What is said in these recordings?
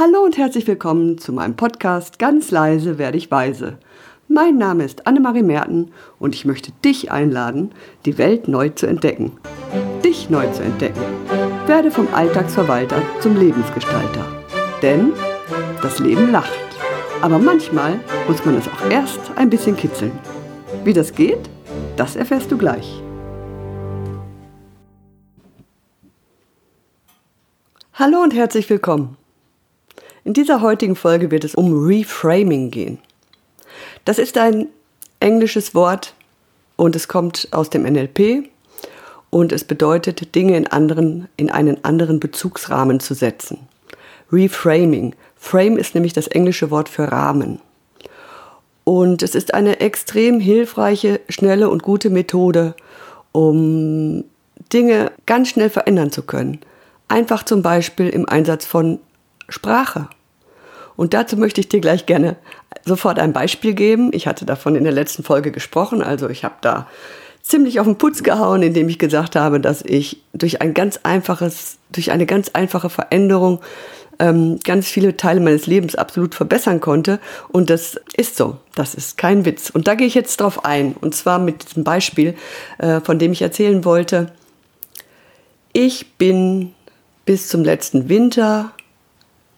Hallo und herzlich willkommen zu meinem Podcast Ganz leise werde ich weise. Mein Name ist Annemarie Merten und ich möchte dich einladen, die Welt neu zu entdecken. Dich neu zu entdecken. Werde vom Alltagsverwalter zum Lebensgestalter. Denn das Leben lacht. Aber manchmal muss man es auch erst ein bisschen kitzeln. Wie das geht, das erfährst du gleich. Hallo und herzlich willkommen. In dieser heutigen Folge wird es um Reframing gehen. Das ist ein englisches Wort und es kommt aus dem NLP und es bedeutet, Dinge in, anderen, in einen anderen Bezugsrahmen zu setzen. Reframing. Frame ist nämlich das englische Wort für Rahmen. Und es ist eine extrem hilfreiche, schnelle und gute Methode, um Dinge ganz schnell verändern zu können. Einfach zum Beispiel im Einsatz von Sprache. Und dazu möchte ich dir gleich gerne sofort ein Beispiel geben. Ich hatte davon in der letzten Folge gesprochen, also ich habe da ziemlich auf den Putz gehauen, indem ich gesagt habe, dass ich durch ein ganz einfaches, durch eine ganz einfache Veränderung ähm, ganz viele Teile meines Lebens absolut verbessern konnte. Und das ist so. Das ist kein Witz. Und da gehe ich jetzt drauf ein. Und zwar mit diesem Beispiel, äh, von dem ich erzählen wollte. Ich bin bis zum letzten Winter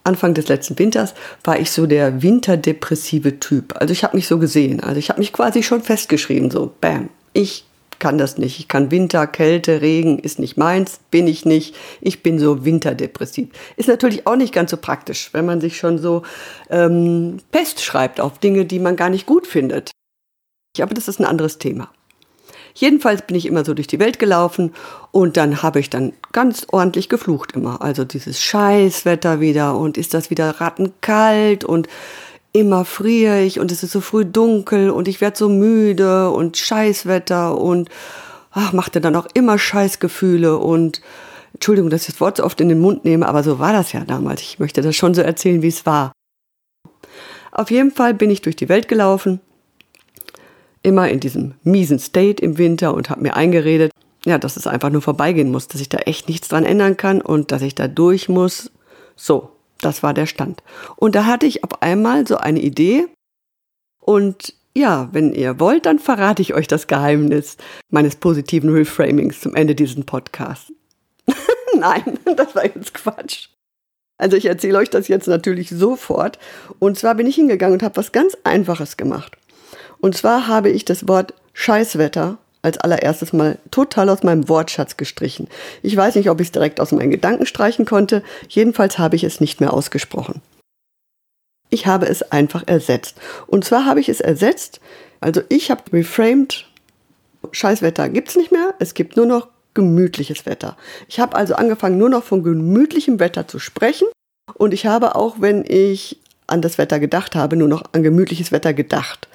Anfang des letzten Winters war ich so der winterdepressive Typ. Also ich habe mich so gesehen. Also ich habe mich quasi schon festgeschrieben, so, bam, ich kann das nicht. Ich kann Winter, Kälte, Regen ist nicht meins, bin ich nicht. Ich bin so winterdepressiv. Ist natürlich auch nicht ganz so praktisch, wenn man sich schon so ähm, festschreibt auf Dinge, die man gar nicht gut findet. Aber das ist ein anderes Thema. Jedenfalls bin ich immer so durch die Welt gelaufen und dann habe ich dann ganz ordentlich geflucht immer. Also dieses Scheißwetter wieder und ist das wieder rattenkalt und immer friere ich und es ist so früh dunkel und ich werde so müde und Scheißwetter und ach, machte dann auch immer Scheißgefühle und Entschuldigung, dass ich das Wort so oft in den Mund nehme, aber so war das ja damals. Ich möchte das schon so erzählen, wie es war. Auf jeden Fall bin ich durch die Welt gelaufen immer in diesem miesen State im Winter und habe mir eingeredet, ja, dass es einfach nur vorbeigehen muss, dass ich da echt nichts dran ändern kann und dass ich da durch muss. So, das war der Stand. Und da hatte ich auf einmal so eine Idee und ja, wenn ihr wollt, dann verrate ich euch das Geheimnis meines positiven Reframings zum Ende dieses Podcasts. Nein, das war jetzt Quatsch. Also ich erzähle euch das jetzt natürlich sofort. Und zwar bin ich hingegangen und habe was ganz Einfaches gemacht. Und zwar habe ich das Wort Scheißwetter als allererstes mal total aus meinem Wortschatz gestrichen. Ich weiß nicht, ob ich es direkt aus meinen Gedanken streichen konnte. Jedenfalls habe ich es nicht mehr ausgesprochen. Ich habe es einfach ersetzt. Und zwar habe ich es ersetzt, also ich habe reframed, Scheißwetter gibt's nicht mehr, es gibt nur noch gemütliches Wetter. Ich habe also angefangen, nur noch von gemütlichem Wetter zu sprechen. Und ich habe auch, wenn ich an das Wetter gedacht habe, nur noch an gemütliches Wetter gedacht.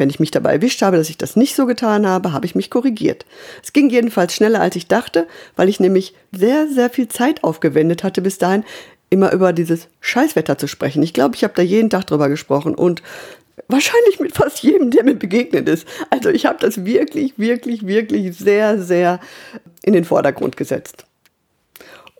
Wenn ich mich dabei erwischt habe, dass ich das nicht so getan habe, habe ich mich korrigiert. Es ging jedenfalls schneller, als ich dachte, weil ich nämlich sehr, sehr viel Zeit aufgewendet hatte bis dahin, immer über dieses Scheißwetter zu sprechen. Ich glaube, ich habe da jeden Tag drüber gesprochen und wahrscheinlich mit fast jedem, der mir begegnet ist. Also ich habe das wirklich, wirklich, wirklich sehr, sehr in den Vordergrund gesetzt.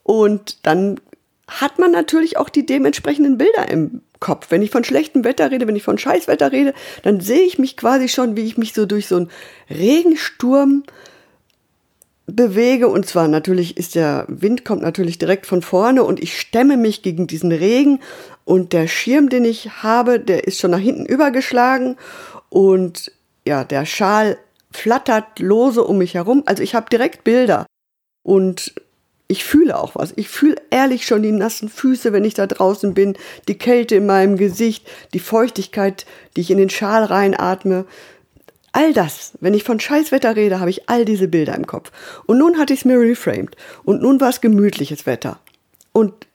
Und dann hat man natürlich auch die dementsprechenden Bilder im Kopf. Wenn ich von schlechtem Wetter rede, wenn ich von Scheißwetter rede, dann sehe ich mich quasi schon, wie ich mich so durch so einen Regensturm bewege. Und zwar natürlich ist der Wind kommt natürlich direkt von vorne und ich stemme mich gegen diesen Regen und der Schirm, den ich habe, der ist schon nach hinten übergeschlagen und ja, der Schal flattert lose um mich herum. Also ich habe direkt Bilder und ich fühle auch was. Ich fühle ehrlich schon die nassen Füße, wenn ich da draußen bin, die Kälte in meinem Gesicht, die Feuchtigkeit, die ich in den Schal reinatme. All das, wenn ich von Scheißwetter rede, habe ich all diese Bilder im Kopf. Und nun hatte ich es mir reframed. Und nun war es gemütliches Wetter. Und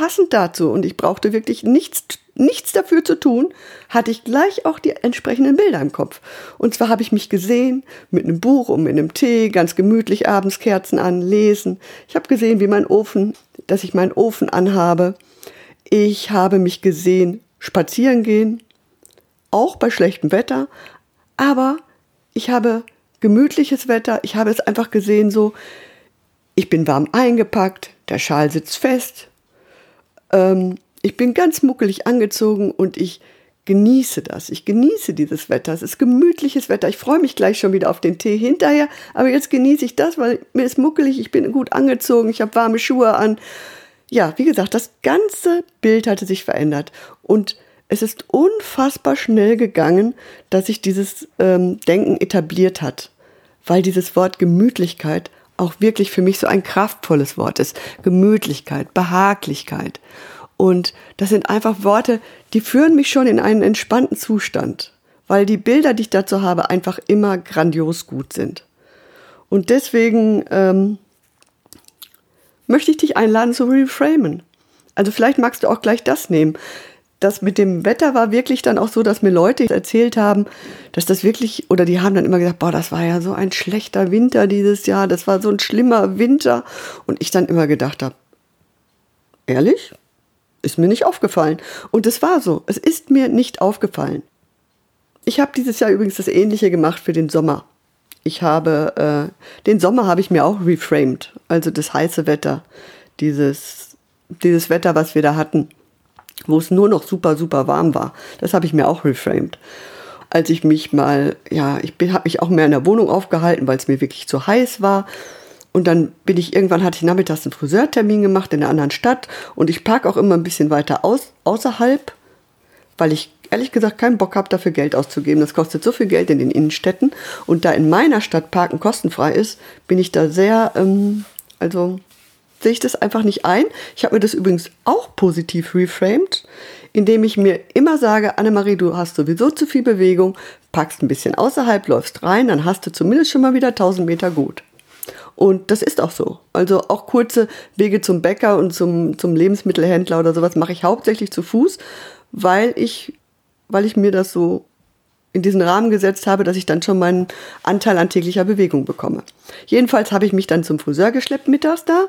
passend dazu, und ich brauchte wirklich nichts nichts dafür zu tun, hatte ich gleich auch die entsprechenden Bilder im Kopf. Und zwar habe ich mich gesehen mit einem Buch und mit einem Tee, ganz gemütlich abends Kerzen an, lesen. Ich habe gesehen, wie mein Ofen, dass ich meinen Ofen anhabe. Ich habe mich gesehen spazieren gehen, auch bei schlechtem Wetter, aber ich habe gemütliches Wetter, ich habe es einfach gesehen so, ich bin warm eingepackt, der Schal sitzt fest, ähm, ich bin ganz muckelig angezogen und ich genieße das. Ich genieße dieses Wetter. Es ist gemütliches Wetter. Ich freue mich gleich schon wieder auf den Tee hinterher. Aber jetzt genieße ich das, weil mir ist muckelig. Ich bin gut angezogen. Ich habe warme Schuhe an. Ja, wie gesagt, das ganze Bild hatte sich verändert. Und es ist unfassbar schnell gegangen, dass sich dieses ähm, Denken etabliert hat. Weil dieses Wort Gemütlichkeit auch wirklich für mich so ein kraftvolles Wort ist. Gemütlichkeit, Behaglichkeit. Und das sind einfach Worte, die führen mich schon in einen entspannten Zustand, weil die Bilder, die ich dazu habe, einfach immer grandios gut sind. Und deswegen ähm, möchte ich dich einladen zu reframen. Also vielleicht magst du auch gleich das nehmen. Das mit dem Wetter war wirklich dann auch so, dass mir Leute erzählt haben, dass das wirklich, oder die haben dann immer gesagt, boah, das war ja so ein schlechter Winter dieses Jahr, das war so ein schlimmer Winter. Und ich dann immer gedacht habe, ehrlich? Ist mir nicht aufgefallen. Und es war so. Es ist mir nicht aufgefallen. Ich habe dieses Jahr übrigens das Ähnliche gemacht für den Sommer. Ich habe, äh, den Sommer habe ich mir auch reframed. Also das heiße Wetter. Dieses, dieses Wetter, was wir da hatten, wo es nur noch super, super warm war. Das habe ich mir auch reframed. Als ich mich mal, ja, ich habe mich auch mehr in der Wohnung aufgehalten, weil es mir wirklich zu heiß war. Und dann bin ich irgendwann, hatte ich nachmittags einen Friseurtermin gemacht in einer anderen Stadt und ich parke auch immer ein bisschen weiter aus, außerhalb, weil ich ehrlich gesagt keinen Bock habe, dafür Geld auszugeben. Das kostet so viel Geld in den Innenstädten. Und da in meiner Stadt Parken kostenfrei ist, bin ich da sehr, ähm, also sehe ich das einfach nicht ein. Ich habe mir das übrigens auch positiv reframed, indem ich mir immer sage, Annemarie, du hast sowieso zu viel Bewegung, packst ein bisschen außerhalb, läufst rein, dann hast du zumindest schon mal wieder 1000 Meter gut. Und das ist auch so. Also auch kurze Wege zum Bäcker und zum, zum Lebensmittelhändler oder sowas mache ich hauptsächlich zu Fuß, weil ich, weil ich mir das so in diesen Rahmen gesetzt habe, dass ich dann schon meinen Anteil an täglicher Bewegung bekomme. Jedenfalls habe ich mich dann zum Friseur geschleppt mittags da.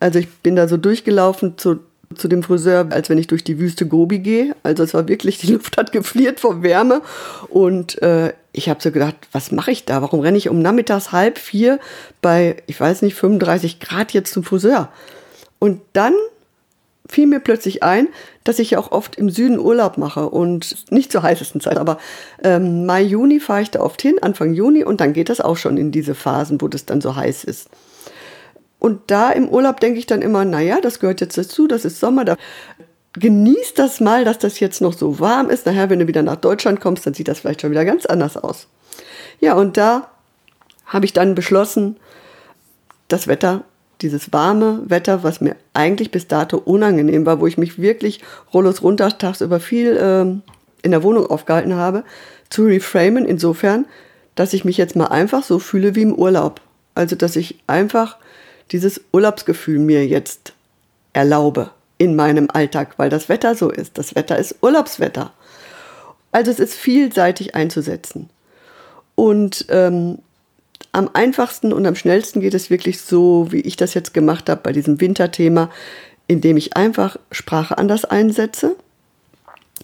Also ich bin da so durchgelaufen zu zu dem Friseur, als wenn ich durch die Wüste Gobi gehe. Also es war wirklich, die Luft hat gefriert vor Wärme. Und äh, ich habe so gedacht, was mache ich da? Warum renne ich um nachmittags halb vier bei, ich weiß nicht, 35 Grad jetzt zum Friseur? Und dann fiel mir plötzlich ein, dass ich ja auch oft im Süden Urlaub mache und nicht zur heißesten Zeit, aber ähm, Mai, Juni fahre ich da oft hin, Anfang Juni und dann geht das auch schon in diese Phasen, wo das dann so heiß ist. Und da im Urlaub denke ich dann immer, naja, das gehört jetzt dazu, das ist Sommer, da genießt das mal, dass das jetzt noch so warm ist. Nachher, wenn du wieder nach Deutschland kommst, dann sieht das vielleicht schon wieder ganz anders aus. Ja, und da habe ich dann beschlossen, das Wetter, dieses warme Wetter, was mir eigentlich bis dato unangenehm war, wo ich mich wirklich rollos runter tagsüber viel ähm, in der Wohnung aufgehalten habe, zu reframen insofern, dass ich mich jetzt mal einfach so fühle wie im Urlaub. Also, dass ich einfach dieses Urlaubsgefühl mir jetzt erlaube in meinem Alltag, weil das Wetter so ist. Das Wetter ist Urlaubswetter. Also es ist vielseitig einzusetzen. Und ähm, am einfachsten und am schnellsten geht es wirklich so, wie ich das jetzt gemacht habe bei diesem Winterthema, indem ich einfach Sprache anders einsetze.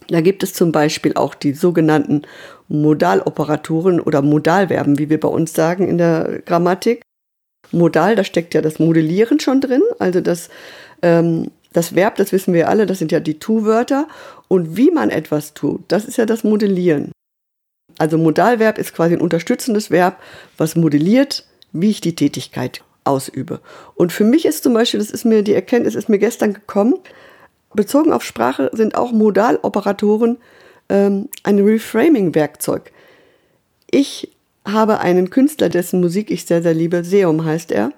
Da gibt es zum Beispiel auch die sogenannten Modaloperatoren oder Modalverben, wie wir bei uns sagen in der Grammatik. Modal, da steckt ja das Modellieren schon drin, also das, ähm, das Verb, das wissen wir alle, das sind ja die Tu-Wörter. Und wie man etwas tut, das ist ja das Modellieren. Also Modalverb ist quasi ein unterstützendes Verb, was modelliert, wie ich die Tätigkeit ausübe. Und für mich ist zum Beispiel, das ist mir die Erkenntnis, ist mir gestern gekommen, bezogen auf Sprache sind auch Modaloperatoren ähm, ein Reframing-Werkzeug. Ich habe einen Künstler, dessen Musik ich sehr, sehr liebe, Seum heißt er.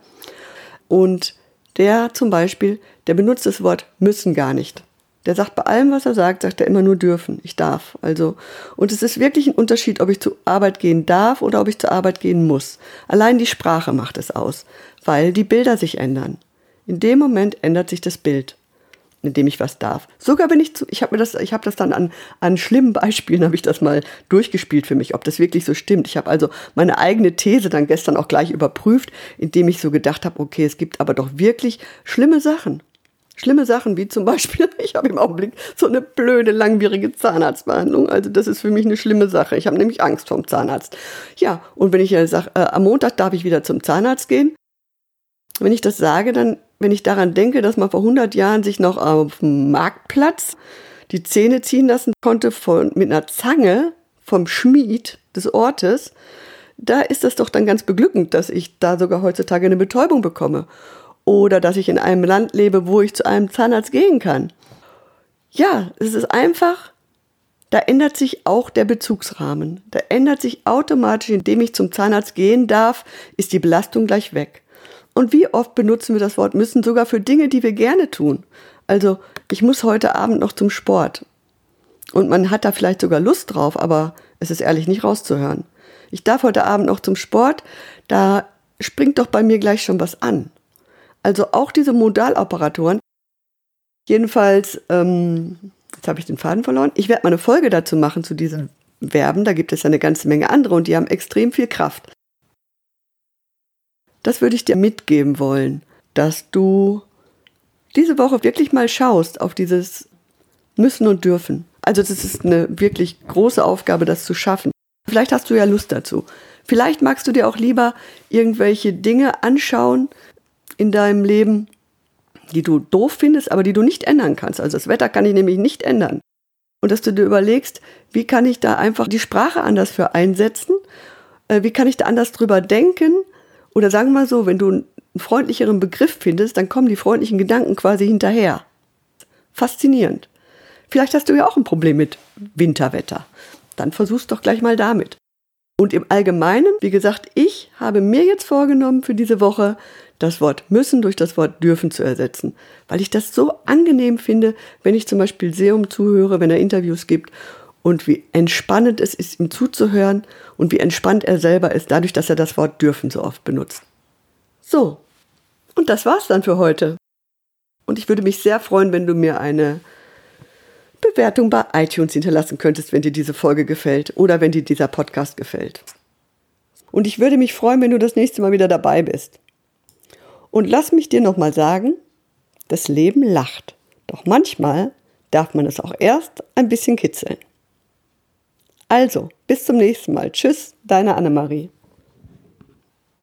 Und der zum Beispiel, der benutzt das Wort müssen gar nicht. Der sagt bei allem, was er sagt, sagt er immer nur dürfen. Ich darf. Also, und es ist wirklich ein Unterschied, ob ich zur Arbeit gehen darf oder ob ich zur Arbeit gehen muss. Allein die Sprache macht es aus, weil die Bilder sich ändern. In dem Moment ändert sich das Bild indem ich was darf. Sogar wenn ich zu, ich habe mir das, ich habe das dann an, an schlimmen Beispielen habe ich das mal durchgespielt für mich, ob das wirklich so stimmt. Ich habe also meine eigene These dann gestern auch gleich überprüft, indem ich so gedacht habe, okay, es gibt aber doch wirklich schlimme Sachen. Schlimme Sachen, wie zum Beispiel, ich habe im Augenblick so eine blöde, langwierige Zahnarztbehandlung. Also das ist für mich eine schlimme Sache. Ich habe nämlich Angst vom Zahnarzt. Ja, und wenn ich ja sage, äh, am Montag darf ich wieder zum Zahnarzt gehen, wenn ich das sage, dann wenn ich daran denke, dass man vor 100 Jahren sich noch auf dem Marktplatz die Zähne ziehen lassen konnte von, mit einer Zange vom Schmied des Ortes, da ist es doch dann ganz beglückend, dass ich da sogar heutzutage eine Betäubung bekomme. Oder dass ich in einem Land lebe, wo ich zu einem Zahnarzt gehen kann. Ja, es ist einfach, da ändert sich auch der Bezugsrahmen. Da ändert sich automatisch, indem ich zum Zahnarzt gehen darf, ist die Belastung gleich weg. Und wie oft benutzen wir das Wort müssen sogar für Dinge, die wir gerne tun? Also, ich muss heute Abend noch zum Sport. Und man hat da vielleicht sogar Lust drauf, aber es ist ehrlich nicht rauszuhören. Ich darf heute Abend noch zum Sport, da springt doch bei mir gleich schon was an. Also auch diese Modaloperatoren. Jedenfalls, ähm, jetzt habe ich den Faden verloren. Ich werde mal eine Folge dazu machen zu diesen Verben. Da gibt es ja eine ganze Menge andere und die haben extrem viel Kraft. Das würde ich dir mitgeben wollen, dass du diese Woche wirklich mal schaust auf dieses müssen und dürfen. Also das ist eine wirklich große Aufgabe, das zu schaffen. Vielleicht hast du ja Lust dazu. Vielleicht magst du dir auch lieber irgendwelche Dinge anschauen in deinem Leben, die du doof findest, aber die du nicht ändern kannst. Also das Wetter kann ich nämlich nicht ändern. Und dass du dir überlegst, wie kann ich da einfach die Sprache anders für einsetzen? Äh, wie kann ich da anders drüber denken? Oder sagen wir mal so, wenn du einen freundlicheren Begriff findest, dann kommen die freundlichen Gedanken quasi hinterher. Faszinierend. Vielleicht hast du ja auch ein Problem mit Winterwetter. Dann versuch's doch gleich mal damit. Und im Allgemeinen, wie gesagt, ich habe mir jetzt vorgenommen für diese Woche, das Wort müssen durch das Wort dürfen zu ersetzen, weil ich das so angenehm finde, wenn ich zum Beispiel Seum zuhöre, wenn er Interviews gibt und wie entspannend es ist, ihm zuzuhören und wie entspannt er selber ist, dadurch, dass er das Wort dürfen so oft benutzt. So, und das war's dann für heute. Und ich würde mich sehr freuen, wenn du mir eine Bewertung bei iTunes hinterlassen könntest, wenn dir diese Folge gefällt oder wenn dir dieser Podcast gefällt. Und ich würde mich freuen, wenn du das nächste Mal wieder dabei bist. Und lass mich dir nochmal sagen, das Leben lacht. Doch manchmal darf man es auch erst ein bisschen kitzeln. Also, bis zum nächsten Mal. Tschüss, deine Annemarie.